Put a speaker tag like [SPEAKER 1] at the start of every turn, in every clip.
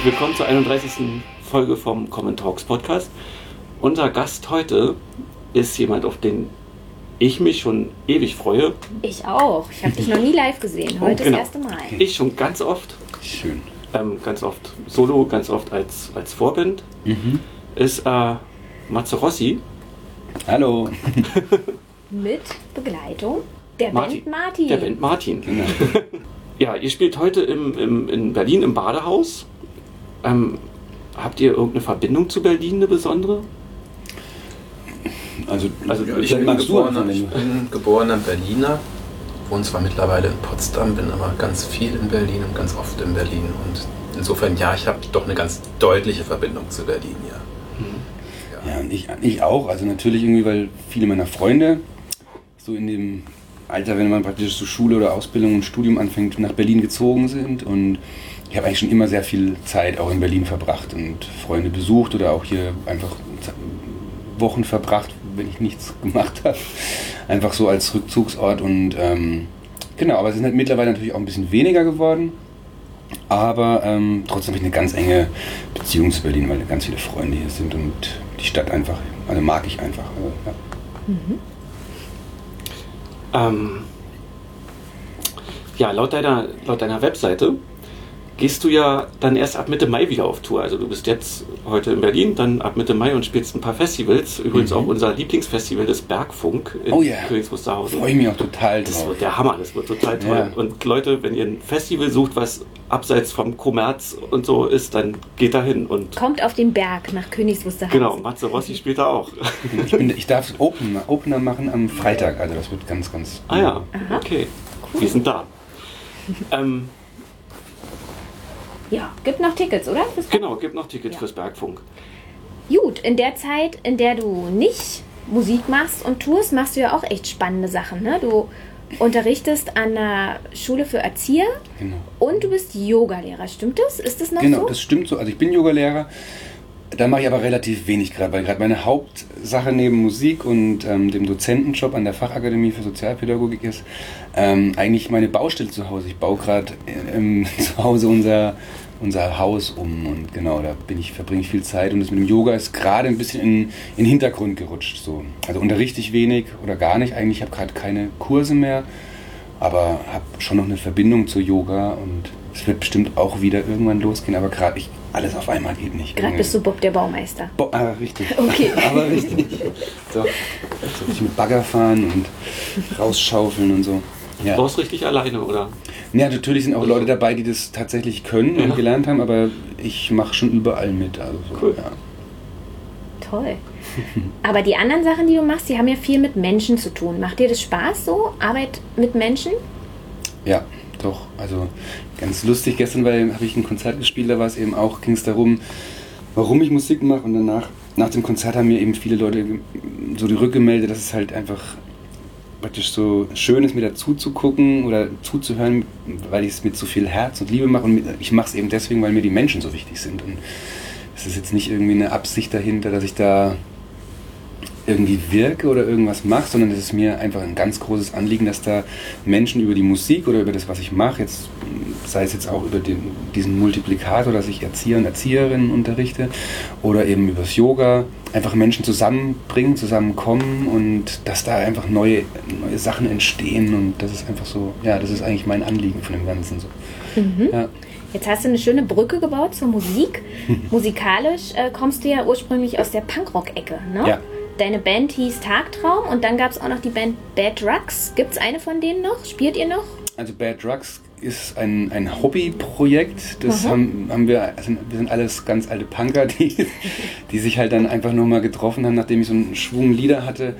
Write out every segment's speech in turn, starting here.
[SPEAKER 1] Herzlich willkommen zur 31. Folge vom Common Talks Podcast. Unser Gast heute ist jemand, auf den ich mich schon ewig freue.
[SPEAKER 2] Ich auch. Ich habe dich noch nie live gesehen. Heute
[SPEAKER 1] genau.
[SPEAKER 2] das erste Mal.
[SPEAKER 1] Ich schon ganz oft,
[SPEAKER 3] Schön.
[SPEAKER 1] ähm, ganz oft solo, ganz oft als, als Vorband, ist äh, Matze Rossi.
[SPEAKER 3] Hallo.
[SPEAKER 2] Mit Begleitung der
[SPEAKER 1] Martin.
[SPEAKER 2] Band Martin.
[SPEAKER 1] Der Band Martin.
[SPEAKER 3] Genau.
[SPEAKER 1] Ja, ihr spielt heute im, im, in Berlin im Badehaus. Ähm, habt ihr irgendeine Verbindung zu Berlin, eine besondere?
[SPEAKER 3] Also,
[SPEAKER 1] Also,
[SPEAKER 3] also
[SPEAKER 1] ich bin
[SPEAKER 3] magst du
[SPEAKER 4] geborener, ich bin geborener Berliner, wohne zwar mittlerweile in Potsdam, bin aber ganz viel in Berlin und ganz oft in Berlin. Und insofern, ja, ich habe doch eine ganz deutliche Verbindung zu Berlin, ja.
[SPEAKER 3] Ja, und ich, ich auch. Also natürlich irgendwie, weil viele meiner Freunde so in dem Alter, wenn man praktisch so Schule oder Ausbildung und Studium anfängt, nach Berlin gezogen sind. Und ich habe eigentlich schon immer sehr viel Zeit auch in Berlin verbracht und Freunde besucht oder auch hier einfach Wochen verbracht, wenn ich nichts gemacht habe. Einfach so als Rückzugsort. Und ähm, genau, aber es sind halt mittlerweile natürlich auch ein bisschen weniger geworden. Aber ähm, trotzdem habe ich eine ganz enge Beziehung zu Berlin, weil ganz viele Freunde hier sind und die Stadt einfach, also mag ich einfach. Also, ja.
[SPEAKER 1] Ähm, ja, laut deiner, laut deiner Webseite gehst du ja dann erst ab Mitte Mai wieder auf Tour. Also du bist jetzt heute in Berlin, dann ab Mitte Mai und spielst ein paar Festivals. Übrigens
[SPEAKER 3] Mhm.
[SPEAKER 1] auch unser Lieblingsfestival, das Bergfunk in
[SPEAKER 3] Oh ja.
[SPEAKER 1] Königs Wusterhausen.
[SPEAKER 3] Freue ich mich auch total
[SPEAKER 1] Das
[SPEAKER 3] drauf.
[SPEAKER 1] wird der Hammer, das wird total toll.
[SPEAKER 3] Ja.
[SPEAKER 1] Und Leute, wenn ihr ein Festival sucht, was abseits vom Kommerz und so ist, dann geht da hin. Und
[SPEAKER 2] Kommt auf den Berg nach Königs Wusterhausen.
[SPEAKER 1] genau, Matze Rossi spielt da auch.
[SPEAKER 3] Ich, bin, ich darf Opener, Opener machen am Freitag, also das wird ganz, ganz.
[SPEAKER 1] ah ja,
[SPEAKER 2] Aha.
[SPEAKER 1] okay. Wir sind da. ähm,
[SPEAKER 2] Ja, gibt noch Tickets, oder? Fürs-
[SPEAKER 1] genau, gibt noch Tickets
[SPEAKER 2] Ja.
[SPEAKER 1] fürs Bergfunk.
[SPEAKER 2] Gut, in der Zeit, in der du nicht Musik machst und tust, machst du ja auch echt spannende Sachen. Ne? Du unterrichtest an der Schule für Erzieher
[SPEAKER 3] Genau.
[SPEAKER 2] und du bist Yogalehrer. Stimmt das? Ist das noch
[SPEAKER 3] Genau,
[SPEAKER 2] so?
[SPEAKER 3] das stimmt so. Also ich bin Yogalehrer. Da mache ich aber relativ wenig gerade, weil gerade meine Hauptsache neben Musik und ähm, dem Dozentenjob an der Fachakademie für Sozialpädagogik ist, ähm, eigentlich meine Baustelle zu Hause. Ich baue gerade ähm, zu Hause unser, unser Haus um und genau, da bin ich, verbringe ich viel Zeit und das mit dem Yoga ist gerade ein bisschen in, in den Hintergrund gerutscht. So. Also unterrichte ich wenig oder gar nicht. Eigentlich habe ich gerade keine Kurse mehr, aber habe schon noch eine Verbindung zu Yoga und es wird bestimmt auch wieder irgendwann losgehen, aber gerade ich alles auf einmal geht nicht.
[SPEAKER 2] Gerade bist du Bob der Baumeister.
[SPEAKER 3] Bo ah, richtig.
[SPEAKER 2] Okay.
[SPEAKER 3] aber richtig. So, so richtig mit Bagger fahren und rausschaufeln und so. Ja.
[SPEAKER 1] Du brauchst richtig alleine, oder?
[SPEAKER 3] ja, natürlich sind auch Leute dabei, die das tatsächlich können
[SPEAKER 1] Ja.
[SPEAKER 3] und gelernt haben, aber ich mache schon überall mit. Also so,
[SPEAKER 1] Cool.
[SPEAKER 3] ja.
[SPEAKER 2] Toll. Aber die anderen Sachen, die du machst, die haben ja viel mit Menschen zu tun. Macht dir das Spaß so? Arbeit mit Menschen?
[SPEAKER 3] Ja, doch. Also ganz lustig. Gestern, habe ich ein Konzert gespielt, da war es eben auch, ging es darum, warum ich Musik mache. Und danach, nach dem Konzert haben mir eben viele Leute so die Rückgemeldet, dass es halt einfach praktisch so schön ist, mir dazu zu gucken oder zuzuhören, weil ich es mit so viel Herz und Liebe mache. Und ich mache es eben deswegen, weil mir die Menschen so wichtig sind. Und es ist jetzt nicht irgendwie eine Absicht dahinter, dass ich da irgendwie wirke oder irgendwas mache, sondern es ist mir einfach ein ganz großes Anliegen, dass da Menschen über die Musik oder über das, was ich mache, jetzt sei es jetzt auch über den, diesen Multiplikator, dass ich Erzieher und Erzieherinnen unterrichte oder eben übers Yoga, einfach Menschen zusammenbringen, zusammenkommen und dass da einfach neue, neue Sachen entstehen und das ist einfach so, ja, das ist eigentlich mein Anliegen von dem Ganzen so. Ja.
[SPEAKER 2] Jetzt hast du eine schöne Brücke gebaut zur Musik. Musikalisch äh, kommst du ja ursprünglich aus der Punkrock-Ecke, ne?
[SPEAKER 3] Ja.
[SPEAKER 2] Deine Band hieß Tagtraum und dann gab es auch noch die Band Bad Drugs. Gibt es eine von denen noch? Spielt ihr noch?
[SPEAKER 3] Also Bad Drugs ist ein, ein Hobbyprojekt. Das haben, haben wir, also wir sind alles ganz alte Punker, die, die sich halt dann einfach nochmal getroffen haben, nachdem ich so einen Schwung Lieder hatte,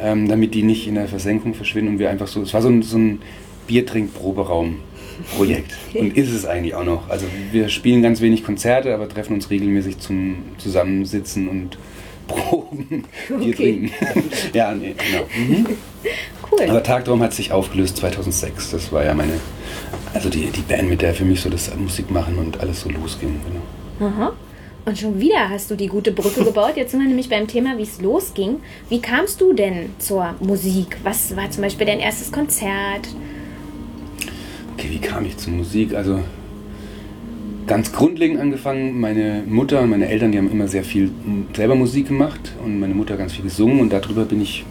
[SPEAKER 3] ähm, damit die nicht in der Versenkung verschwinden und wir einfach so, es war so ein, so ein Biertrink-Proberaum-Projekt. Und ist es eigentlich auch noch. Also wir spielen ganz wenig Konzerte, aber treffen uns regelmäßig zum Zusammensitzen und Proben, Bier
[SPEAKER 2] Okay.
[SPEAKER 3] trinken. ja, nee, genau. Mhm.
[SPEAKER 2] Cool.
[SPEAKER 3] Aber Tagtraum hat sich aufgelöst 2006. Das war ja meine, also die, die Band, mit der für mich so das Musik machen und alles so losging. Genau.
[SPEAKER 2] Aha. Und schon wieder hast du die gute Brücke gebaut. Jetzt sind wir nämlich beim Thema, wie es losging. Wie kamst du denn zur Musik? Was war zum Beispiel dein erstes Konzert?
[SPEAKER 3] Okay, wie kam ich zur Musik? Also ganz grundlegend angefangen, meine Mutter und meine Eltern, die haben immer sehr viel selber Musik gemacht und meine Mutter ganz viel gesungen und darüber bin ich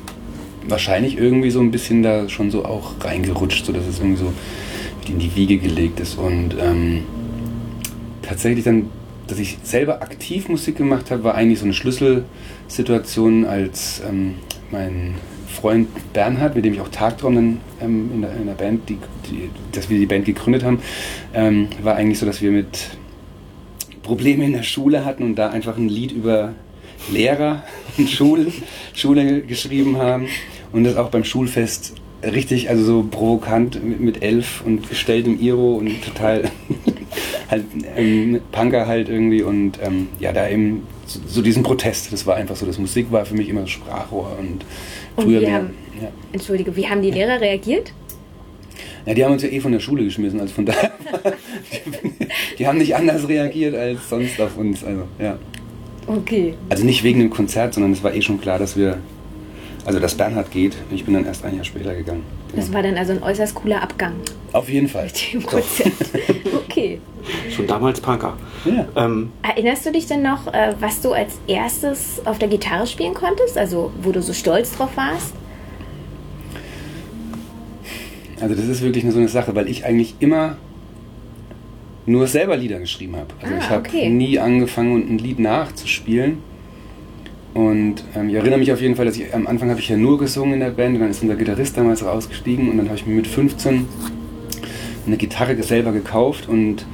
[SPEAKER 3] wahrscheinlich irgendwie so ein bisschen da schon so auch reingerutscht, so dass es irgendwie so in die Wiege gelegt ist. Und ähm, tatsächlich dann, dass ich selber aktiv Musik gemacht habe, war eigentlich so eine Schlüsselsituation, als ähm, mein Freund Bernhard, mit dem ich auch Tagtraum ähm, in, der, in der Band, die, die, dass wir die Band gegründet haben, ähm, war eigentlich so, dass wir mit Probleme in der Schule hatten und da einfach ein Lied über Lehrer und Schule, Schule geschrieben haben und das auch beim Schulfest richtig, also so provokant mit, mit elf und gestelltem Iro und total halt ähm, Punker halt irgendwie und ähm, ja, da eben so, so diesen Protest, das war einfach so, das Musik war für mich immer Sprachrohr und
[SPEAKER 2] Und
[SPEAKER 3] früher
[SPEAKER 2] wie
[SPEAKER 3] mehr,
[SPEAKER 2] haben-
[SPEAKER 3] ja.
[SPEAKER 2] Entschuldige, wie haben die Lehrer reagiert?
[SPEAKER 3] Ja, die haben uns ja eh von der Schule geschmissen, also von daher. die, die haben nicht anders reagiert als sonst auf uns. Also, ja.
[SPEAKER 2] Okay.
[SPEAKER 3] also nicht wegen dem Konzert, sondern es war eh schon klar, dass wir. Also, dass Bernhard geht. Ich bin dann erst ein Jahr später gegangen.
[SPEAKER 2] Das war dann also ein äußerst cooler Abgang
[SPEAKER 3] Auf jeden Fall.
[SPEAKER 2] mit dem Konzert. Okay.
[SPEAKER 1] Schon damals Punker.
[SPEAKER 3] Ja.
[SPEAKER 1] Ähm,
[SPEAKER 2] Erinnerst du dich denn noch, äh, was du als erstes auf der Gitarre spielen konntest? Also, wo du so stolz drauf warst?
[SPEAKER 3] Also, das ist wirklich nur so eine Sache, weil ich eigentlich immer nur selber Lieder geschrieben habe. Also,
[SPEAKER 2] Ah,
[SPEAKER 3] ich habe
[SPEAKER 2] okay.
[SPEAKER 3] nie angefangen, ein Lied nachzuspielen. Und ähm, ich erinnere mich auf jeden Fall, dass ich am Anfang habe ich ja nur gesungen in der Band und dann ist unser Gitarrist damals rausgestiegen und dann habe ich mir mit 15 eine Gitarre selber gekauft und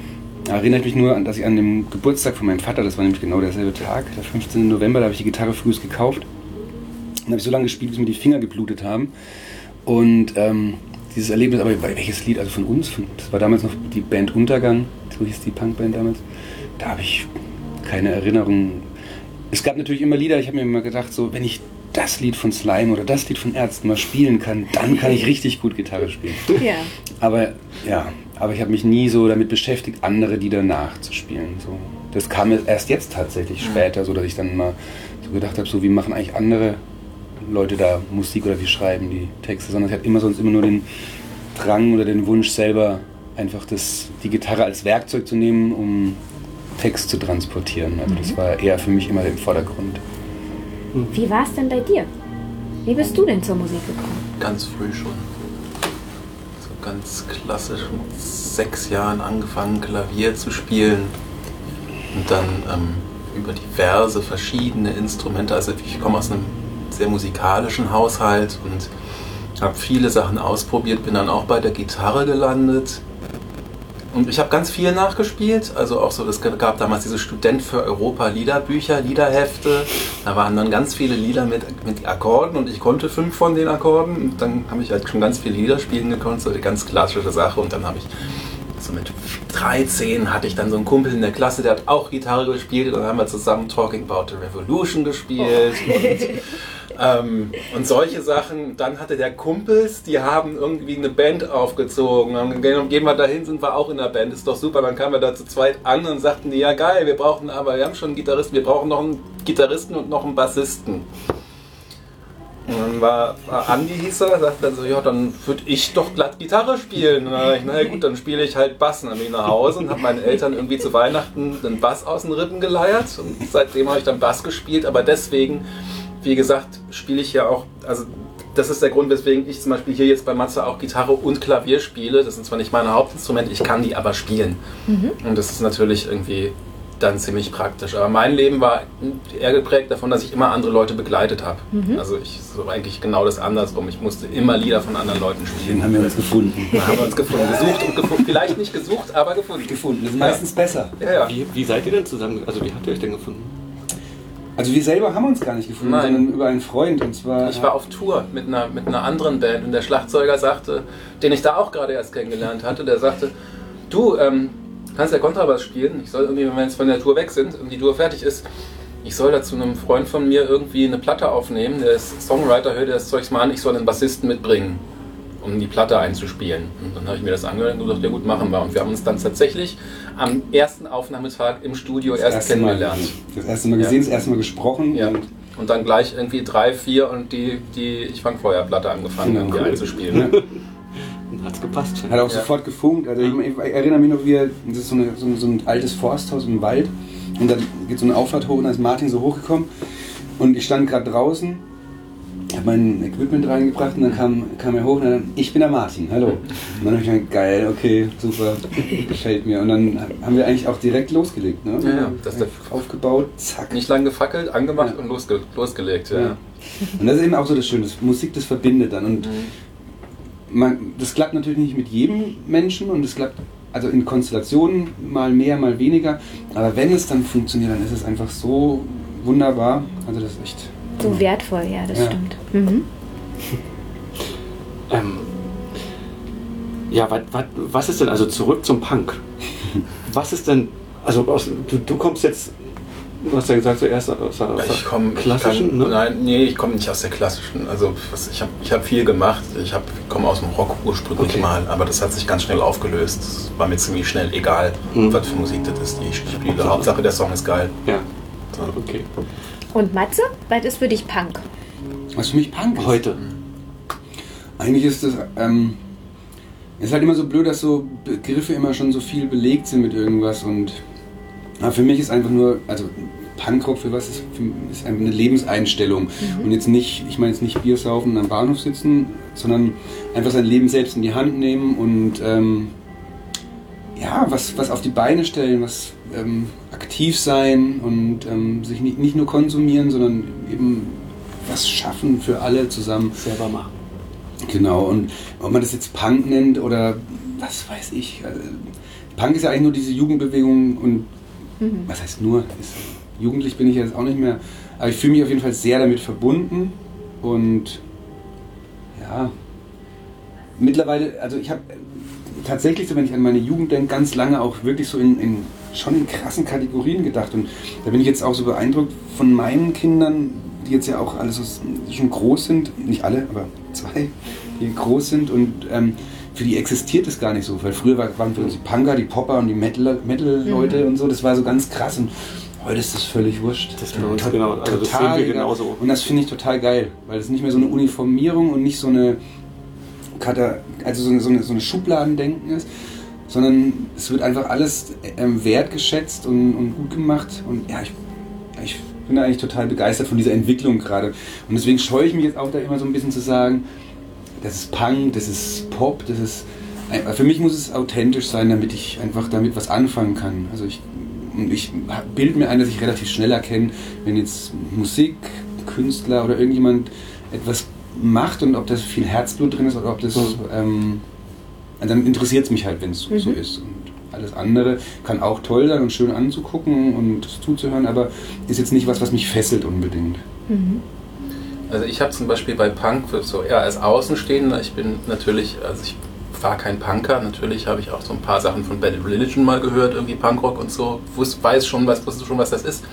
[SPEAKER 3] erinnere ich mich nur, dass ich an dem Geburtstag von meinem Vater, das war nämlich genau derselbe Tag, der 15. November, da habe ich die Gitarre frühst gekauft und habe ich so lange gespielt, bis mir die Finger geblutet haben. Und ähm, dieses Erlebnis, aber welches Lied, also von uns, von, das war damals noch die Band Untergang, so hieß die Punkband damals, da habe ich keine Erinnerung. Es gab natürlich immer Lieder, ich habe mir immer gedacht, so, wenn ich das Lied von Slime oder das Lied von Ärzten mal spielen kann, dann kann ich richtig gut Gitarre spielen.
[SPEAKER 2] Ja.
[SPEAKER 3] Aber ja, aber ich habe mich nie so damit beschäftigt, andere Lieder nachzuspielen. So. Das kam erst jetzt tatsächlich später, so dass ich dann mal so gedacht habe, so wie machen eigentlich andere Leute da Musik oder wie schreiben die Texte, sondern ich hatte immer sonst immer nur den Drang oder den Wunsch selber einfach das, die Gitarre als Werkzeug zu nehmen, um Text zu transportieren. Also das war eher für mich immer im Vordergrund.
[SPEAKER 2] Wie war es denn bei dir? Wie bist du denn zur Musik gekommen?
[SPEAKER 4] Ganz früh schon. So ganz klassisch mit sechs Jahren angefangen, Klavier zu spielen. Und dann ähm, über diverse verschiedene Instrumente. Also ich komme aus einem sehr musikalischen Haushalt und habe viele Sachen ausprobiert, bin dann auch bei der Gitarre gelandet. Und ich habe ganz viel nachgespielt, also auch so, es gab damals diese Student für Europa Liederbücher, Liederhefte. Da waren dann ganz viele Lieder mit, mit Akkorden und ich konnte fünf von den Akkorden. Und dann habe ich halt schon ganz viele Lieder spielen gekonnt, so eine ganz klassische Sache. Und dann habe ich so mit 13 hatte ich dann so einen Kumpel in der Klasse, der hat auch Gitarre gespielt und dann haben wir zusammen Talking About the Revolution gespielt. Und, ähm, und solche Sachen. Dann hatte der Kumpels, die haben irgendwie eine Band aufgezogen. Dann gehen wir dahin, sind wir auch in der Band. Ist doch super. Dann kamen wir da zu zweit an und sagten die, ja geil, wir brauchen aber, wir haben schon einen Gitarristen, wir brauchen noch einen Gitarristen und noch einen Bassisten. Und dann war, war Andi hieß er, sagte dann so, ja, dann würde ich doch glatt Gitarre spielen. Und dann dachte ich, naja gut, dann spiele ich halt Bass. Und dann bin ich nach Hause und habe meinen Eltern irgendwie zu Weihnachten den Bass aus den Rippen geleiert. Und seitdem habe ich dann Bass gespielt. Aber deswegen, wie gesagt, spiele ich ja auch, also das ist der Grund, weswegen ich zum Beispiel hier jetzt bei Matze auch Gitarre und Klavier spiele. Das sind zwar nicht meine Hauptinstrumente, ich kann die aber spielen. Und das ist natürlich irgendwie dann ziemlich praktisch. Aber mein Leben war eher geprägt davon, dass ich immer andere Leute begleitet habe. Also ich so eigentlich genau das andersrum. Ich musste immer Lieder von anderen Leuten
[SPEAKER 3] Den
[SPEAKER 4] spielen.
[SPEAKER 3] haben wir uns gefunden.
[SPEAKER 4] Da haben wir uns gefunden. Gesucht und gefunden. Vielleicht nicht gesucht, aber gefunden.
[SPEAKER 3] Gefunden. Das ist meistens besser.
[SPEAKER 4] Ja, ja.
[SPEAKER 1] wie, wie seid ihr denn zusammen? Also wie habt ihr euch denn gefunden?
[SPEAKER 3] Also wir selber haben uns gar nicht gefunden,
[SPEAKER 4] Nein.
[SPEAKER 3] sondern über einen Freund und zwar.
[SPEAKER 4] Ich war auf Tour mit einer, mit einer anderen Band und der Schlagzeuger sagte, den ich da auch gerade erst kennengelernt hatte, der sagte, du, ähm, kannst ja Kontrabass spielen. Ich soll irgendwie, wenn wir jetzt von der Tour weg sind und die Tour fertig ist, ich soll da zu einem Freund von mir irgendwie eine Platte aufnehmen. Der ist Songwriter, hör dir das Zeugs mal an, ich soll einen Bassisten mitbringen, um die Platte einzuspielen. Und dann habe ich mir das angehört und gesagt, ja gut, machen wir. Und wir haben uns dann tatsächlich am ersten Aufnahmetag im Studio
[SPEAKER 3] das
[SPEAKER 4] erst
[SPEAKER 3] erste Mal,
[SPEAKER 4] kennengelernt.
[SPEAKER 3] das erste Mal gesehen,
[SPEAKER 4] Ja.
[SPEAKER 3] das erste Mal gesprochen.
[SPEAKER 4] Ja.
[SPEAKER 3] Und
[SPEAKER 4] Und dann gleich irgendwie drei, vier und die, die Ich fang Feuerplatte angefangen,
[SPEAKER 3] Genau.
[SPEAKER 4] irgendwie
[SPEAKER 3] Cool.
[SPEAKER 4] einzuspielen.
[SPEAKER 3] Ja.
[SPEAKER 1] Hat's gepasst.
[SPEAKER 3] Hat auch
[SPEAKER 4] Ja.
[SPEAKER 3] sofort gefunkt. Also ich, ich erinnere mich noch, wie er, das ist so, eine, so, ein- so ein altes Forsthaus im Wald. Und dann geht so eine Auffahrt hoch und dann ist Martin so hochgekommen. Und ich stand gerade draußen, habe mein Equipment reingebracht und dann kam, kam er hoch und dann, ich bin der Martin, hallo. Und dann habe ich gedacht, geil, okay, super, gefällt mir. Und dann haben wir eigentlich auch direkt losgelegt. Ne?
[SPEAKER 4] Ja, ja, das ist
[SPEAKER 3] Aufgebaut, zack.
[SPEAKER 4] Nicht lang gefackelt, angemacht
[SPEAKER 3] Ja.
[SPEAKER 4] und losge losgelegt. Ja.
[SPEAKER 3] Ja. Und das ist eben auch so das Schöne, das Musik, das verbindet dann. Und man, das klappt natürlich nicht mit jedem Menschen und es klappt also in Konstellationen mal mehr, mal weniger. Aber wenn es dann funktioniert, dann ist es einfach so wunderbar. Also das ist echt.
[SPEAKER 2] So wertvoll, ja, das
[SPEAKER 3] Ja.
[SPEAKER 2] stimmt. Mhm.
[SPEAKER 1] Ähm, ja, wat, wat, was ist denn, also zurück zum Punk. Was ist denn, also aus, du, du kommst jetzt, du hast ja gesagt, zuerst aus der, aus der
[SPEAKER 4] Ich komme
[SPEAKER 1] klassischen, ne?
[SPEAKER 4] Nein, nee, ich komme nicht aus der klassischen. Also was, ich habe ich hab viel gemacht. Ich hab- komme aus dem Rock ursprünglich
[SPEAKER 1] Okay.
[SPEAKER 4] mal, aber das hat sich ganz schnell aufgelöst. Das war mir ziemlich schnell egal,
[SPEAKER 1] Mhm.
[SPEAKER 4] was für Musik das ist, die ich spiele. Hauptsache der Song ist geil.
[SPEAKER 1] Ja, okay.
[SPEAKER 2] Und Matze, was ist für dich Punk?
[SPEAKER 3] Was für mich Punk ist.
[SPEAKER 1] Heute.
[SPEAKER 3] Eigentlich ist das. Ähm, ist halt immer so blöd, dass so Begriffe immer schon so viel belegt sind mit irgendwas und aber für mich ist einfach nur, also Punkrock für was ist, ist einfach eine Lebenseinstellung und jetzt nicht, ich meine jetzt nicht Bier saufen und am Bahnhof sitzen, sondern einfach sein Leben selbst in die Hand nehmen und ähm, ja, was, was auf die Beine stellen, was ähm, aktiv sein und ähm, sich nicht, nicht nur konsumieren, sondern eben was schaffen für alle zusammen.
[SPEAKER 1] Selber machen.
[SPEAKER 3] Genau, und ob man das jetzt Punk nennt oder was weiß ich. Also, Punk ist ja eigentlich nur diese Jugendbewegung und was heißt nur? Ist, jugendlich bin ich jetzt auch nicht mehr, aber ich fühle mich auf jeden Fall sehr damit verbunden und ja, mittlerweile, also ich habe tatsächlich so, wenn ich an meine Jugend denke, ganz lange auch wirklich so in, in schon in krassen Kategorien gedacht. Und da bin ich jetzt auch so beeindruckt von meinen Kindern, die jetzt ja auch alle so schon groß sind, nicht alle, aber zwei, die groß sind und ähm, für die existiert es gar nicht so, weil früher war- waren für uns die Punker, die Popper und die Metal- Metal-Leute und so, das war so ganz krass und heute ist das völlig wurscht.
[SPEAKER 1] Das uns genau, also das sehen
[SPEAKER 3] Total
[SPEAKER 1] wir genauso.
[SPEAKER 3] Und das finde ich total geil, weil es nicht mehr so eine Uniformierung und nicht so eine, also so eine, so eine, so eine Schubladendenken ist, sondern es wird einfach alles ähm, wertgeschätzt und, und gut gemacht. Und ja, ich, ich bin eigentlich total begeistert von dieser Entwicklung gerade. Und deswegen scheue ich mich jetzt auch da immer so ein bisschen zu sagen, das ist Punk, das ist Pop, das ist. Für mich muss es authentisch sein, damit ich einfach damit was anfangen kann. Also ich, ich bilde mir ein, dass ich relativ schnell erkenne, wenn jetzt Musik, Künstler oder irgendjemand etwas macht und ob das viel Herzblut drin ist oder ob das.
[SPEAKER 1] Mhm.
[SPEAKER 3] Ähm, dann interessiert es mich halt, wenn es so
[SPEAKER 2] Mhm.
[SPEAKER 3] ist. Und alles andere kann auch toll sein und schön anzugucken und zuzuhören, aber ist jetzt nicht was, was mich fesselt unbedingt.
[SPEAKER 4] Also ich habe zum Beispiel bei Punk so eher als Außenstehender, ich bin natürlich, also ich war kein Punker, natürlich habe ich auch so ein paar Sachen von Bad Religion mal gehört, irgendwie Punkrock und so, weiß schon, was, wusste schon, was das ist.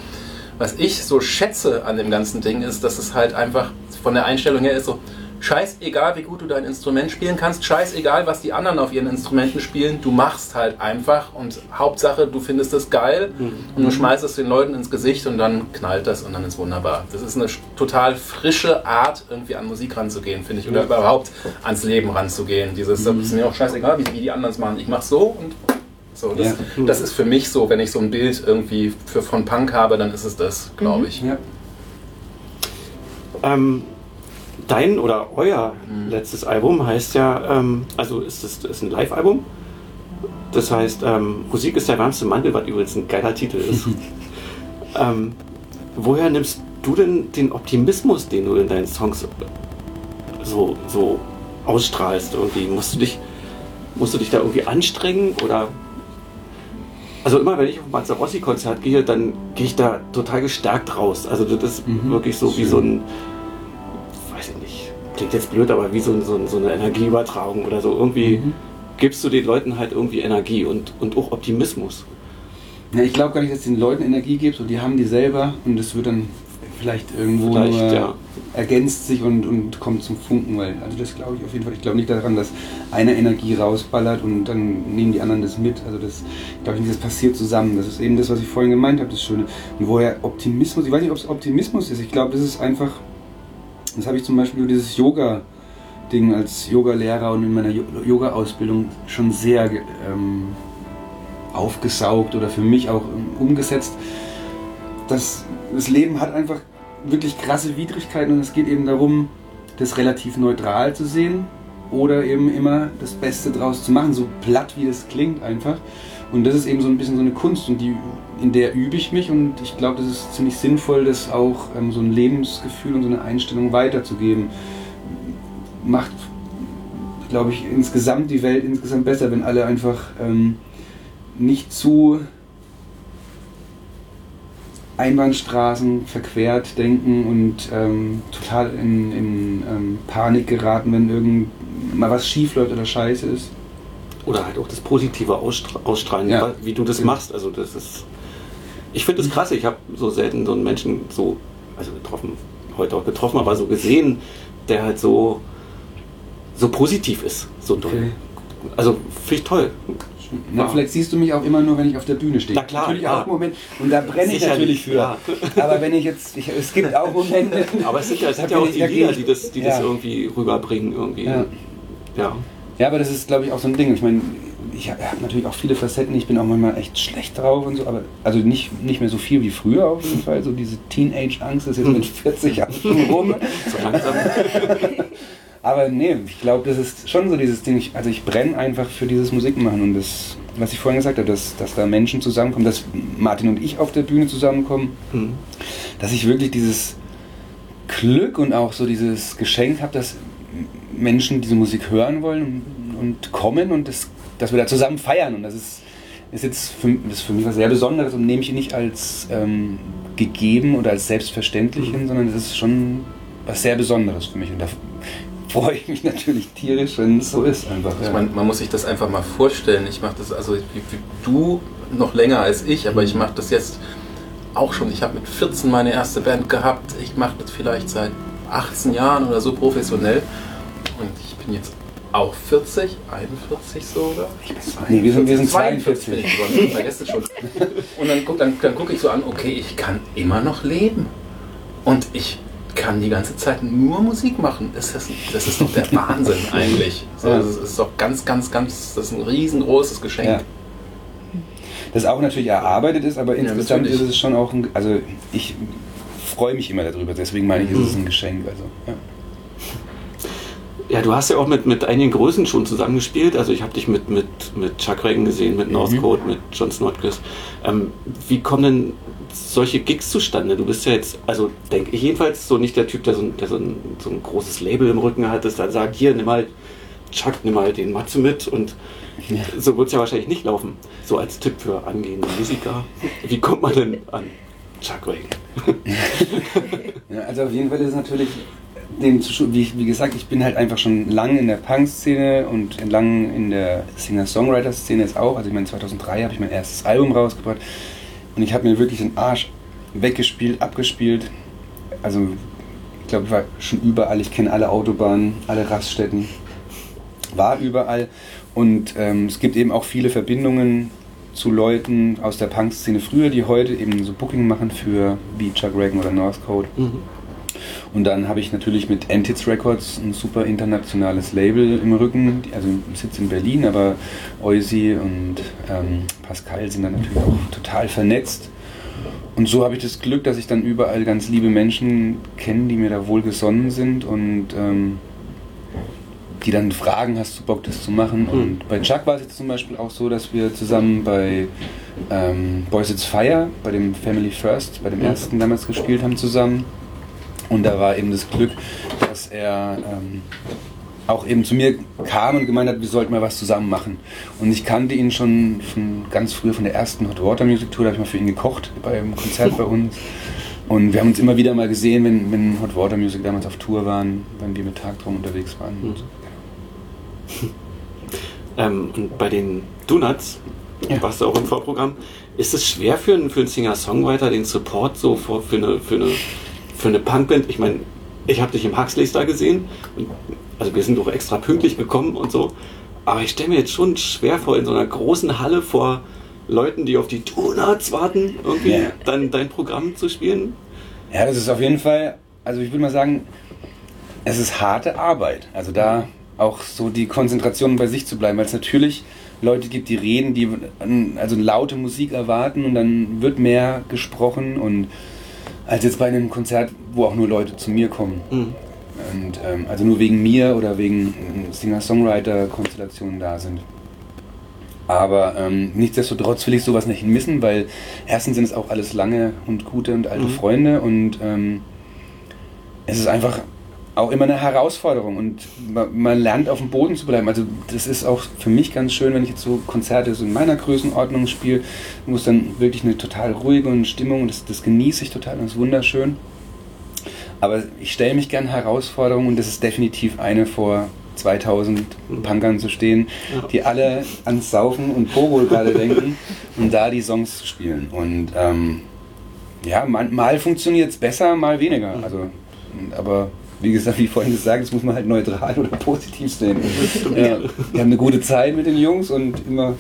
[SPEAKER 4] Was ich so schätze an dem ganzen Ding ist, dass es halt einfach von der Einstellung her ist so, scheißegal wie gut du dein Instrument spielen kannst, scheißegal was die anderen auf ihren Instrumenten spielen, du machst halt einfach und Hauptsache du findest es geil und du schmeißt es den Leuten ins Gesicht und dann knallt das und dann ist wunderbar. Das ist eine total frische Art irgendwie an Musik ranzugehen, finde ich, oder überhaupt ans Leben ranzugehen. Dieses, das ist mir auch scheißegal, wie, wie die anderen es machen. Ich mach so und so. Das,
[SPEAKER 3] Ja.
[SPEAKER 4] das ist für mich so, wenn ich so ein Bild irgendwie für, von Punk habe, dann ist es das, glaube ich.
[SPEAKER 3] Ja.
[SPEAKER 1] Ähm, dein oder euer
[SPEAKER 4] Mhm.
[SPEAKER 1] letztes Album heißt ja, ähm, also ist es ist ein Live-Album. Das heißt, ähm, Musik ist der wärmste Mantel, was übrigens ein geiler Titel ist. ähm, woher nimmst du denn den Optimismus, den du in deinen Songs so, so ausstrahlst? Irgendwie musst du dich, musst du dich da irgendwie anstrengen oder also immer wenn ich auf ein Mazzarossi-Konzert gehe, dann gehe ich da total gestärkt raus. Also das ist
[SPEAKER 3] Mhm.
[SPEAKER 1] wirklich so wie so ein, weiß ich nicht, klingt jetzt blöd, aber wie so, ein, so, ein, so eine Energieübertragung oder so. Irgendwie
[SPEAKER 3] Mhm.
[SPEAKER 1] gibst du den Leuten halt irgendwie Energie und, und auch Optimismus.
[SPEAKER 3] Ja, ich glaube gar nicht, dass es den Leuten Energie gibt und die haben die selber und es wird dann vielleicht irgendwo
[SPEAKER 1] Vielleicht, ja.
[SPEAKER 3] ergänzt sich und, und kommt zum Funken, weil also das glaube ich auf jeden Fall. Ich glaube nicht daran, dass eine Energie rausballert und dann nehmen die anderen das mit. Also das glaube ich nicht, das passiert zusammen. Das ist eben das, was ich vorhin gemeint habe, das Schöne. Und woher Optimismus, ich weiß nicht, ob es Optimismus ist. Ich glaube, das ist einfach, das habe ich zum Beispiel über dieses Yoga Ding als Yoga-Lehrer und in meiner Yoga-Ausbildung schon sehr ähm, aufgesaugt oder für mich auch ähm, umgesetzt. Das, das Leben hat einfach wirklich krasse Widrigkeiten und es geht eben darum, das relativ neutral zu sehen oder eben immer das Beste draus zu machen, so platt wie es klingt einfach. Und das ist eben so ein bisschen so eine Kunst und die, in der übe ich mich und ich glaube, das ist ziemlich sinnvoll, das auch ähm, so ein Lebensgefühl und so eine Einstellung weiterzugeben. Macht, glaube ich, insgesamt die Welt insgesamt besser, wenn alle einfach ähm, nicht zu Einbahnstraßen verquert denken und ähm, total in, in ähm, Panik geraten, wenn irgend mal was schief läuft oder scheiße ist.
[SPEAKER 1] Oder halt auch das Positive ausstra ausstrahlen,
[SPEAKER 3] Ja.
[SPEAKER 1] wie du das
[SPEAKER 3] Genau.
[SPEAKER 1] machst. Also das ist. Ich finde das krass. Ich habe so selten so einen Menschen so, also getroffen, heute auch getroffen, aber so gesehen, der halt so so positiv ist. So.
[SPEAKER 3] Okay.
[SPEAKER 1] Also finde ich toll.
[SPEAKER 3] Na, vielleicht siehst du mich auch immer nur, wenn ich auf der Bühne stehe.
[SPEAKER 1] Na klar,
[SPEAKER 3] natürlich
[SPEAKER 1] ja.
[SPEAKER 3] auch Moment und da brenne ich natürlich für.
[SPEAKER 1] ja.
[SPEAKER 3] Aber wenn ich jetzt, ich, es gibt auch Momente.
[SPEAKER 1] Aber es sind ja, es sind ja auch die Lieder, die das, die das
[SPEAKER 3] ja.
[SPEAKER 1] irgendwie rüberbringen. Irgendwie.
[SPEAKER 3] Ja.
[SPEAKER 1] ja.
[SPEAKER 3] Ja, aber das ist, glaube ich, auch so ein Ding. Ich meine, ich habe natürlich auch viele Facetten. Ich bin auch manchmal echt schlecht drauf und so, aber also nicht, nicht mehr so viel wie früher auf jeden Fall. So diese Teenage-Angst ist jetzt mit 40 Jahren schon rum.
[SPEAKER 1] So langsam.
[SPEAKER 3] Aber nee, ich glaube, das ist schon so dieses Ding. Ich, also ich brenne einfach für dieses Musikmachen und das, was ich vorhin gesagt habe, dass, dass da Menschen zusammenkommen, dass Martin und ich auf der Bühne zusammenkommen,
[SPEAKER 1] Hm.
[SPEAKER 3] dass ich wirklich dieses Glück und auch so dieses Geschenk habe, dass Menschen diese Musik hören wollen und, und kommen und das, dass wir da zusammen feiern. Und das ist, ist jetzt für, das ist für mich was sehr Besonderes und nehme ich nicht als ähm, gegeben oder als selbstverständlich hin, sondern es ist schon was sehr Besonderes für mich. Und da freue ich mich natürlich tierisch, wenn es so ist einfach. Ja.
[SPEAKER 4] man, man muss sich das einfach mal vorstellen. Ich mache das also wie, du noch länger als ich, aber ich mache das jetzt auch schon. Ich habe mit 14 meine erste Band gehabt. Ich mache das vielleicht seit 18 Jahren oder so professionell. Und ich bin jetzt auch 40, 41 sogar.
[SPEAKER 3] Nee, wir sind, wir sind
[SPEAKER 4] 42 bin
[SPEAKER 3] 42.
[SPEAKER 4] ich geworden. Ich vergesse es schon. Und dann, guck- dann, dann gucke ich so an, okay, ich kann immer noch leben. Und ich kann die ganze Zeit nur Musik machen. Das ist, das ist doch der Wahnsinn eigentlich. So,
[SPEAKER 3] Ja.
[SPEAKER 4] Das ist doch ganz, ganz, ganz, das ist ein riesengroßes Geschenk.
[SPEAKER 3] Ja. Das auch natürlich erarbeitet ist, aber insgesamt ist es schon auch ein, also ich freue mich immer darüber, deswegen meine ich, ist es ein Geschenk. Also, ja.
[SPEAKER 1] Ja, du hast ja auch mit, mit einigen Größen schon zusammengespielt. Also ich habe dich mit, mit, mit Chuck Reagan gesehen, mit Northcote, mit John Snodgrass. Ähm, wie kommen denn solche Gigs zustande? Du bist ja jetzt, also denke ich jedenfalls, so nicht der Typ, der so, ein- der so, ein, so ein großes Label im Rücken hat, das dann sagt, hier, nimm mal Chuck, nimm mal den Matze mit und so wird es ja wahrscheinlich nicht laufen. So als Tipp für angehende Musiker. Wie kommt man denn an Chuck Reagan?
[SPEAKER 3] Ja, also auf jeden Fall ist es natürlich dem wie, wie gesagt, ich bin halt einfach schon lang in der Punk-Szene und lang in der Singer-Songwriter-Szene jetzt auch. Also ich meine, 2003 habe ich mein erstes Album rausgebracht und ich habe mir wirklich den Arsch weggespielt, abgespielt. Also ich glaube, ich war schon überall. Ich kenne alle Autobahnen, alle Raststätten, war überall. Und ähm, es gibt eben auch viele Verbindungen zu Leuten aus der Punk-Szene früher, die heute eben so Booking machen für wie Chuck Reagan oder Northcote.
[SPEAKER 1] Mhm.
[SPEAKER 3] Und dann habe ich natürlich mit Antits Records ein super internationales Label im Rücken, also Sitz in Berlin, aber Eusi und ähm, Pascal sind dann natürlich auch total vernetzt. Und so habe ich das Glück, dass ich dann überall ganz liebe Menschen kenne, die mir da wohlgesonnen sind und ähm, die dann fragen, hast du Bock, das zu machen? Und bei Chuck war es jetzt zum Beispiel auch so, dass wir zusammen bei ähm, Boys It's Fire, bei dem Family First, bei dem ersten damals gespielt haben zusammen. Und da war eben das Glück, dass er ähm, auch eben zu mir kam und gemeint hat, wir sollten mal was zusammen machen. Und ich kannte ihn schon von ganz früher von der ersten Hot Water Music Tour, da habe ich mal für ihn gekocht beim Konzert bei uns. Und wir haben uns immer wieder mal gesehen, wenn, wenn Hot Water Music damals auf Tour waren, wenn wir mit Tagtraum unterwegs waren.
[SPEAKER 1] Mhm. Ähm, und bei den Donuts,
[SPEAKER 3] Ja.
[SPEAKER 1] warst du auch im Vorprogramm, ist es schwer für einen, für einen Singer-Songwriter den Support so für, für eine, für eine, für eine Punkband? Ich meine, ich habe dich im Huxleys da gesehen. Und, also wir sind doch extra pünktlich gekommen und so. Aber ich stelle mir jetzt schon schwer vor, in so einer großen Halle vor Leuten, die auf die Donuts warten, irgendwie
[SPEAKER 3] Ja.
[SPEAKER 1] dann dein Programm zu spielen.
[SPEAKER 3] Ja, das ist auf jeden Fall, also ich würde mal sagen, es ist harte Arbeit. Also da auch so die Konzentration bei sich zu bleiben, weil es natürlich Leute gibt, die reden, die also laute Musik erwarten und dann wird mehr gesprochen und als jetzt bei einem Konzert, wo auch nur Leute zu mir kommen.
[SPEAKER 1] Mhm.
[SPEAKER 3] Und ähm, also nur wegen mir oder wegen ähm, Singer-Songwriter-Konstellationen da sind. Aber ähm, nichtsdestotrotz will ich sowas nicht missen, weil erstens sind es auch alles lange und gute und alte
[SPEAKER 1] Mhm.
[SPEAKER 3] Freunde und ähm, es ist einfach auch immer eine Herausforderung und man, man lernt auf dem Boden zu bleiben. Also das ist auch für mich ganz schön, wenn ich jetzt so Konzerte so in meiner Größenordnung spiele, wo es dann wirklich eine total ruhige und Stimmung und das, das genieße ich total und das ist wunderschön. Aber ich stelle mich gern Herausforderungen und das ist definitiv eine vor 2000 Punkern zu stehen, die alle ans Saufen und Pogo gerade denken und da die Songs zu spielen. Und ähm, ja, mal, mal funktioniert es besser, mal weniger. Also, aber wie gesagt, wie vorhin gesagt, das muss man halt neutral oder positiv sehen. Ja, wir haben eine gute Zeit mit den Jungs und immer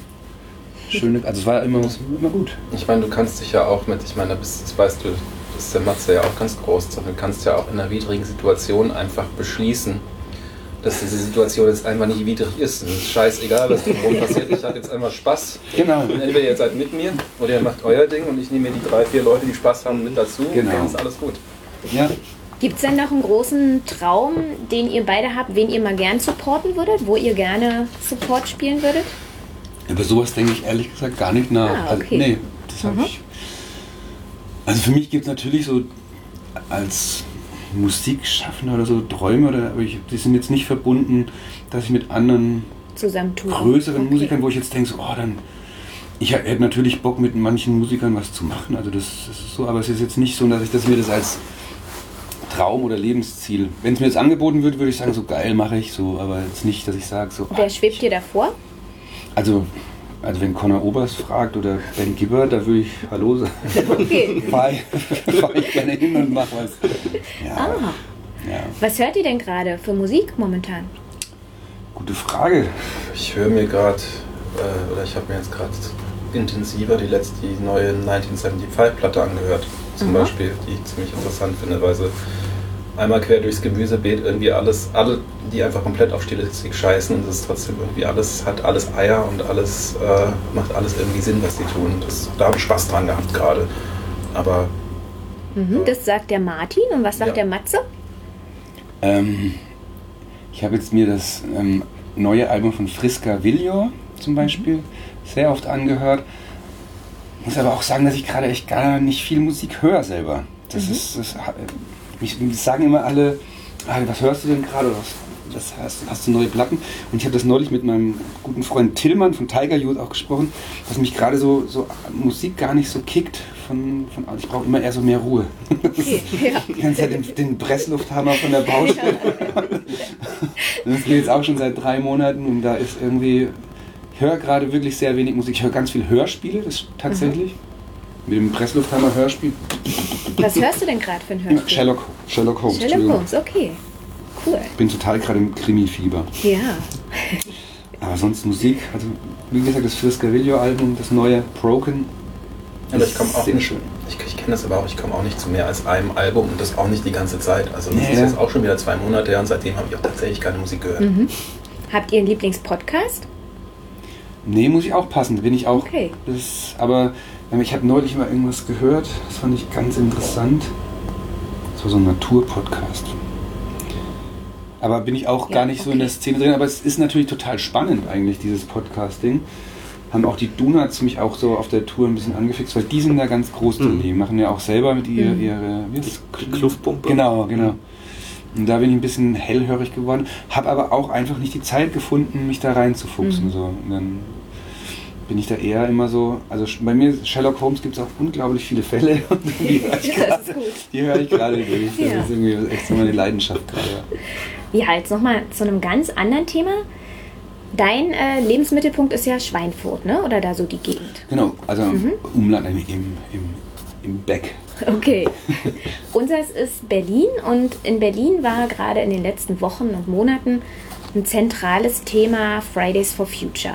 [SPEAKER 3] schöne, also es war immer, immer gut.
[SPEAKER 4] Ich meine, du kannst dich ja auch mit, ich meine, da bist, das weißt du, das ist der Matze ja auch ganz groß, du kannst ja auch in einer widrigen Situation einfach beschließen, dass diese Situation jetzt einfach nicht widrig ist. Es ist scheißegal, was drumherum passiert. Ich habe jetzt einfach Spaß.
[SPEAKER 3] Genau.
[SPEAKER 4] Und entweder ihr seid mit mir oder ihr macht euer Ding und ich nehme mir die drei, vier Leute, die Spaß haben, mit dazu.
[SPEAKER 3] Genau.
[SPEAKER 4] Und dann ist alles gut.
[SPEAKER 3] Ja.
[SPEAKER 2] Gibt es denn noch einen großen Traum, den ihr beide habt, wen ihr mal gern supporten würdet, wo ihr gerne Support spielen würdet?
[SPEAKER 3] Über sowas denke ich ehrlich gesagt gar nicht nach.
[SPEAKER 2] Ah,
[SPEAKER 3] Also,
[SPEAKER 2] okay.
[SPEAKER 3] nee, das habe
[SPEAKER 2] Mhm.
[SPEAKER 3] ich. Also für mich gibt es natürlich so als Musikschaffender oder so Träume, oder, aber ich, die sind jetzt nicht verbunden, dass ich mit anderen größeren
[SPEAKER 2] Okay.
[SPEAKER 3] Musikern, wo ich jetzt denke, so, oh, dann. Ich hätte natürlich Bock, mit manchen Musikern was zu machen. Also das, das ist so, aber es ist jetzt nicht so, dass ich das mir das als Traum oder Lebensziel. Wenn es mir jetzt angeboten wird, würde ich sagen, so geil mache ich so, aber jetzt nicht, dass ich sage, so.
[SPEAKER 2] Wer
[SPEAKER 3] ah,
[SPEAKER 2] schwebt dir davor?
[SPEAKER 3] also, also wenn Conor Oberst fragt oder Ben Gibbard, da würde ich Hallo sagen.
[SPEAKER 2] Okay.
[SPEAKER 3] Fahre ich, fahr ich gerne hin und mach was. Ja,
[SPEAKER 2] Ah.
[SPEAKER 3] ja,
[SPEAKER 2] Was hört ihr denn gerade für Musik momentan?
[SPEAKER 3] gute Frage.
[SPEAKER 4] Ich höre mir gerade, äh, oder ich habe mir jetzt gerade intensiver die letzte, die neue 1975-Platte angehört. Zum
[SPEAKER 2] Mhm.
[SPEAKER 4] Beispiel, die ich ziemlich interessant finde, weil sie einmal quer durchs Gemüsebeet irgendwie alles, alle, die einfach komplett auf Stilistik scheißen und es ist trotzdem irgendwie alles, hat alles Eier und alles, äh, macht alles irgendwie Sinn, was die tun. Das, da habe ich Spaß dran gehabt gerade. Aber
[SPEAKER 2] Mhm, das sagt der Martin und was sagt
[SPEAKER 4] Ja.
[SPEAKER 2] der Matze?
[SPEAKER 3] Ähm, ich habe jetzt mir das ähm, neue Album von Friska Villor zum Beispiel sehr oft angehört. Muss aber auch sagen, dass ich gerade echt gar nicht viel Musik höre selber. Das ist, das, mich sagen immer alle, ah, was hörst du denn gerade? Das hast, hast du neue Platten? Und ich habe das neulich mit meinem guten Freund Tillmann von Tiger Youth auch gesprochen, dass mich gerade so, so Musik gar nicht so kickt. Von, von, ich brauche immer eher so mehr Ruhe.
[SPEAKER 2] Okay, ja.
[SPEAKER 3] Die ganze Zeit den, den Presslufthammer von der Baustelle. Das geht jetzt auch schon seit drei Monaten und da ist irgendwie. Ich höre gerade wirklich sehr wenig Musik. Ich höre ganz viel Hörspiele, das tatsächlich. Mit dem Presslufthammer Hörspiel.
[SPEAKER 2] Was hörst du denn gerade für ein Hörspiel?
[SPEAKER 3] Sherlock, Sherlock Holmes.
[SPEAKER 2] Sherlock. Holmes, okay. Cool.
[SPEAKER 3] Ich bin total gerade im Krimi-Fieber.
[SPEAKER 2] Ja.
[SPEAKER 3] Aber sonst Musik, also wie gesagt, das Friska Video-Album, das neue Broken.
[SPEAKER 4] Aber ich komme auch
[SPEAKER 3] sehr
[SPEAKER 4] nicht,
[SPEAKER 3] schön.
[SPEAKER 4] ich, ich kenne das aber auch, ich komme auch nicht zu mehr als einem Album und das auch nicht die ganze Zeit. Also das
[SPEAKER 3] Nee,
[SPEAKER 4] ist jetzt auch schon wieder zwei Monate her und seitdem habe ich auch tatsächlich keine Musik gehört.
[SPEAKER 2] Mhm. Habt ihr einen Lieblingspodcast?
[SPEAKER 3] Nee, muss ich auch passen, bin ich auch.
[SPEAKER 2] Okay.
[SPEAKER 3] Das, aber ich habe neulich mal irgendwas gehört, das fand ich ganz interessant. Das war so ein Naturpodcast. Aber bin ich auch
[SPEAKER 2] Ja,
[SPEAKER 3] gar nicht so in der
[SPEAKER 2] okay.
[SPEAKER 3] Szene drin. Aber es ist natürlich total spannend eigentlich, dieses Podcasting. Haben auch die Donuts mich auch so auf der Tour ein bisschen angefixt, weil die sind da ganz groß drin.
[SPEAKER 1] Mhm.
[SPEAKER 3] Die machen ja auch selber mit ihr,
[SPEAKER 2] Mhm.
[SPEAKER 3] ihre wie heißt das?
[SPEAKER 1] Kluftpumpe.
[SPEAKER 3] Genau, genau. Und da bin ich ein bisschen hellhörig geworden, habe aber auch einfach nicht die Zeit gefunden, mich da reinzufuchsen.
[SPEAKER 2] Mhm.
[SPEAKER 3] So. Und dann bin ich da eher immer so, also bei mir Sherlock Holmes gibt es auch unglaublich viele Fälle die höre ich gerade die höre ich gerade durch. Das
[SPEAKER 2] Ja.
[SPEAKER 3] ist irgendwie echt so meine Leidenschaft gerade.
[SPEAKER 2] Ja, jetzt nochmal zu einem ganz anderen Thema. Dein äh, Lebensmittelpunkt ist ja Schweinfurt, ne? Oder da so die Gegend.
[SPEAKER 3] Genau, also
[SPEAKER 2] Mhm.
[SPEAKER 3] Umland im, im, im, Beck.
[SPEAKER 2] Okay. Unseres ist Berlin und in Berlin war gerade in den letzten Wochen und Monaten ein zentrales Thema Fridays for Future.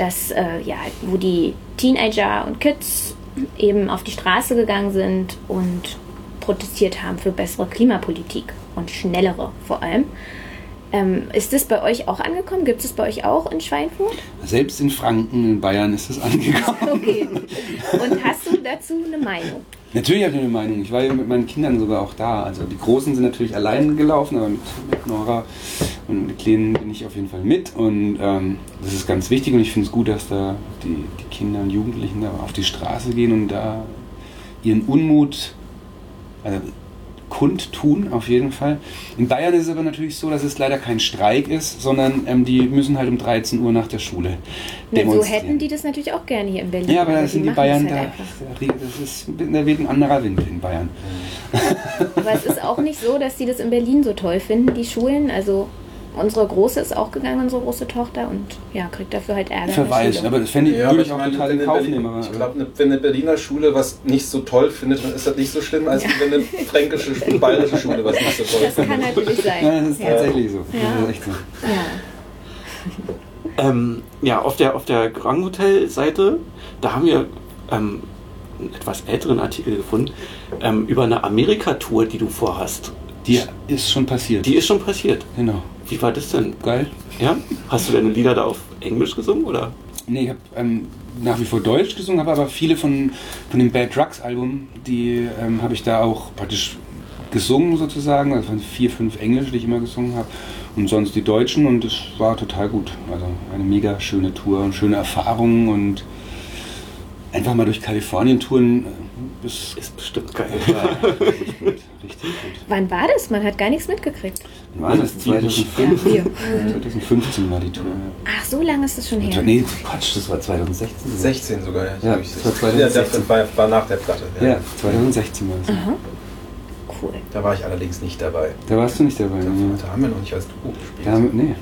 [SPEAKER 2] Das, äh, ja, wo die Teenager und Kids eben auf die Straße gegangen sind und protestiert haben für bessere Klimapolitik und schnellere vor allem. Ähm, ist das bei euch auch angekommen? Gibt es bei euch auch in Schweinfurt?
[SPEAKER 3] Selbst in Franken, in Bayern ist es angekommen.
[SPEAKER 2] Okay. Und hast du dazu eine Meinung?
[SPEAKER 3] Natürlich habe ich eine Meinung. Ich war ja mit meinen Kindern sogar auch da. Also die Großen sind natürlich allein gelaufen, aber mit, mit Nora und mit Kleinen bin ich auf jeden Fall mit. Und ähm, das ist ganz wichtig und ich finde es gut, dass da die, die Kinder und Jugendlichen da auf die Straße gehen und da ihren Unmut also, kundtun, auf jeden Fall. In Bayern ist es aber natürlich so, dass es leider kein Streik ist, sondern ähm, die müssen halt um 13 Uhr nach der Schule
[SPEAKER 2] Na, so
[SPEAKER 3] demonstrieren.
[SPEAKER 2] hätten die das natürlich auch gerne hier in Berlin.
[SPEAKER 3] Ja, aber da sind die Bayern da.
[SPEAKER 2] halt einfach.
[SPEAKER 3] Das ist, da weht ein anderer Wind in Bayern.
[SPEAKER 2] Aber es ist auch nicht so, dass die das in Berlin so toll finden, die Schulen. Also unsere Große ist auch gegangen, unsere große Tochter, und ja, kriegt dafür halt Ärger.
[SPEAKER 3] Verweisen, aber das fände ich,
[SPEAKER 4] Ja,
[SPEAKER 3] würde ich auch
[SPEAKER 4] meine,
[SPEAKER 3] total in Kauf nehmen.
[SPEAKER 4] Ich glaube, ne, wenn eine Berliner Schule was nicht so toll findet, dann ist das nicht so schlimm, als wenn eine fränkische, Schule- bayerische Schule was nicht so toll
[SPEAKER 2] das kann
[SPEAKER 4] findet.
[SPEAKER 2] natürlich sein.
[SPEAKER 3] ja, das ist
[SPEAKER 2] ja.
[SPEAKER 3] tatsächlich so.
[SPEAKER 2] Ja.
[SPEAKER 3] Das ist echt so.
[SPEAKER 2] Ja.
[SPEAKER 1] Ähm, ja, auf der, auf der Grand Hotel-Seite, da haben wir ähm, einen etwas älteren Artikel gefunden ähm, über eine Amerika-Tour, die du vorhast.
[SPEAKER 3] Die ist schon passiert.
[SPEAKER 1] Die ist schon passiert.
[SPEAKER 3] genau.
[SPEAKER 1] Wie war das denn?
[SPEAKER 3] Geil.
[SPEAKER 1] Ja? Hast du deine Lieder da auf Englisch gesungen oder?
[SPEAKER 3] Nee, ich habe ähm, nach wie vor Deutsch gesungen, habe aber viele von, von dem Bad Drugs Album, die ähm, habe ich da auch praktisch gesungen sozusagen. Das waren vier, fünf Englische, die ich immer gesungen habe. Und sonst die Deutschen und es war total gut. Also eine mega schöne Tour und schöne Erfahrungen und einfach mal durch Kalifornien touren. Das
[SPEAKER 1] Ist bestimmt geil.
[SPEAKER 3] richtig gut. Richtig gut.
[SPEAKER 2] Wann war das? Man hat gar nichts mitgekriegt.
[SPEAKER 3] Wann war das? 2005?
[SPEAKER 2] Ja, wir.
[SPEAKER 3] 2015 war die Tour. ja.
[SPEAKER 2] Ach, so lange ist das schon her.
[SPEAKER 3] Nee, Quatsch, das war 2016.
[SPEAKER 4] 16 sogar, ja.
[SPEAKER 3] Ja, das war
[SPEAKER 4] ja
[SPEAKER 3] 2016.
[SPEAKER 4] das war, war nach der Platte.
[SPEAKER 3] Ja, 2016 war das.
[SPEAKER 2] Cool.
[SPEAKER 4] Da war ich allerdings nicht dabei.
[SPEAKER 3] Da warst du nicht dabei.
[SPEAKER 4] Da,
[SPEAKER 3] ne?
[SPEAKER 4] da haben wir noch nicht als Duo gespielt.
[SPEAKER 3] Da, nee.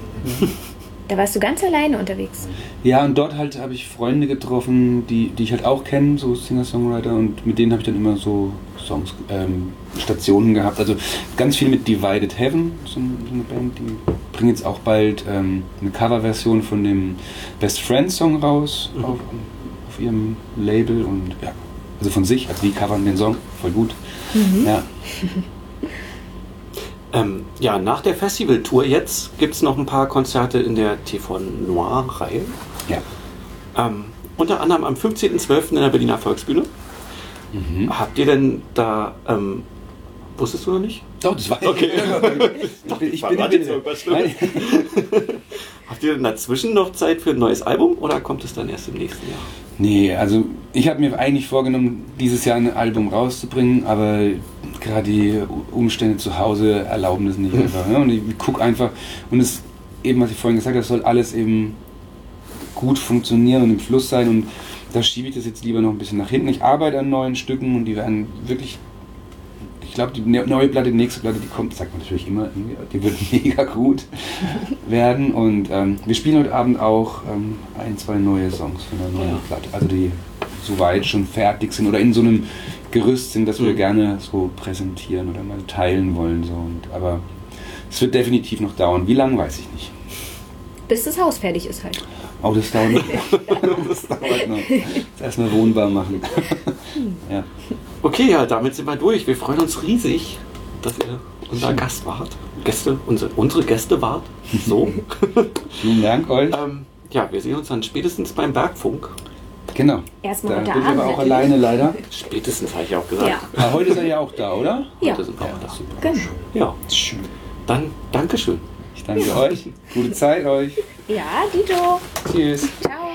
[SPEAKER 2] Da warst du ganz alleine unterwegs.
[SPEAKER 3] Ja, und dort halt habe ich Freunde getroffen, die, die ich halt auch kenne, so Singer-Songwriter, und mit denen habe ich dann immer so Songs, ähm, Stationen gehabt. Also ganz viel mit Divided Heaven, so, ein- so eine Band, die bringen jetzt auch bald ähm, eine Coverversion von dem Best Friends Song raus auf, auf ihrem Label und ja, also von sich, also die covern den Song, voll gut. Ja,
[SPEAKER 1] Ähm, ja, nach der Festivaltour jetzt gibt es noch ein paar Konzerte in der TV Noir-Reihe.
[SPEAKER 3] ja.
[SPEAKER 1] Ähm, unter anderem am 15.12. in der Berliner Volksbühne.
[SPEAKER 3] Mhm.
[SPEAKER 1] Habt ihr denn da, ähm, wusstest du noch nicht?
[SPEAKER 3] Doch, das war
[SPEAKER 1] Okay.
[SPEAKER 3] ich, ich
[SPEAKER 1] War-
[SPEAKER 3] bin
[SPEAKER 1] war jetzt irgendwas Schlimmes? Habt ihr denn dazwischen noch Zeit für ein neues Album oder kommt es dann erst im nächsten Jahr?
[SPEAKER 3] Nee, also ich habe mir eigentlich vorgenommen, dieses Jahr ein Album rauszubringen, aber gerade die Umstände zu Hause erlauben das nicht einfach. Ne? Und ich gucke einfach, und es eben, was ich vorhin gesagt habe, soll alles eben gut funktionieren und im Fluss sein und da schiebe ich das jetzt lieber noch ein bisschen nach hinten. Ich arbeite an neuen Stücken und die werden wirklich, ich glaube, die ne- neue Platte, die nächste Platte, die kommt, sagt man natürlich immer, die wird mega gut werden und ähm, wir spielen heute Abend auch ähm, ein, zwei neue Songs von der neuen
[SPEAKER 1] Ja.
[SPEAKER 3] Platte, also die soweit schon fertig sind oder in so einem Gerüst sind, das wir
[SPEAKER 1] Mhm.
[SPEAKER 3] gerne so präsentieren oder mal teilen wollen. So. Und, aber es wird definitiv noch dauern. Wie lange, weiß ich nicht.
[SPEAKER 2] Bis das Haus fertig ist halt.
[SPEAKER 3] Auch das dauert noch. das dauert noch. Das erstmal wohnbar machen. ja.
[SPEAKER 1] Okay, ja, damit sind wir durch. Wir freuen uns riesig, dass ihr unser Gast wart. Gäste, unsere, unsere Gäste wart. So.
[SPEAKER 3] Vielen Dank euch.
[SPEAKER 1] ähm, ja, wir sehen uns dann spätestens beim Bergfunk.
[SPEAKER 3] Genau.
[SPEAKER 2] Erstmal
[SPEAKER 3] Da
[SPEAKER 2] unter
[SPEAKER 3] bin ich aber auch alleine leider.
[SPEAKER 1] Spätestens habe ich auch gesagt.
[SPEAKER 2] Ja.
[SPEAKER 3] Aber heute ist er ja auch da, oder?
[SPEAKER 2] Ja,
[SPEAKER 1] Heute sind wir auch da.
[SPEAKER 2] genau.
[SPEAKER 1] Ja,
[SPEAKER 3] Schön.
[SPEAKER 1] dann Dankeschön.
[SPEAKER 3] Ich danke euch. Gute Zeit euch.
[SPEAKER 2] Ja, Dito.
[SPEAKER 3] Tschüss.
[SPEAKER 2] Ciao.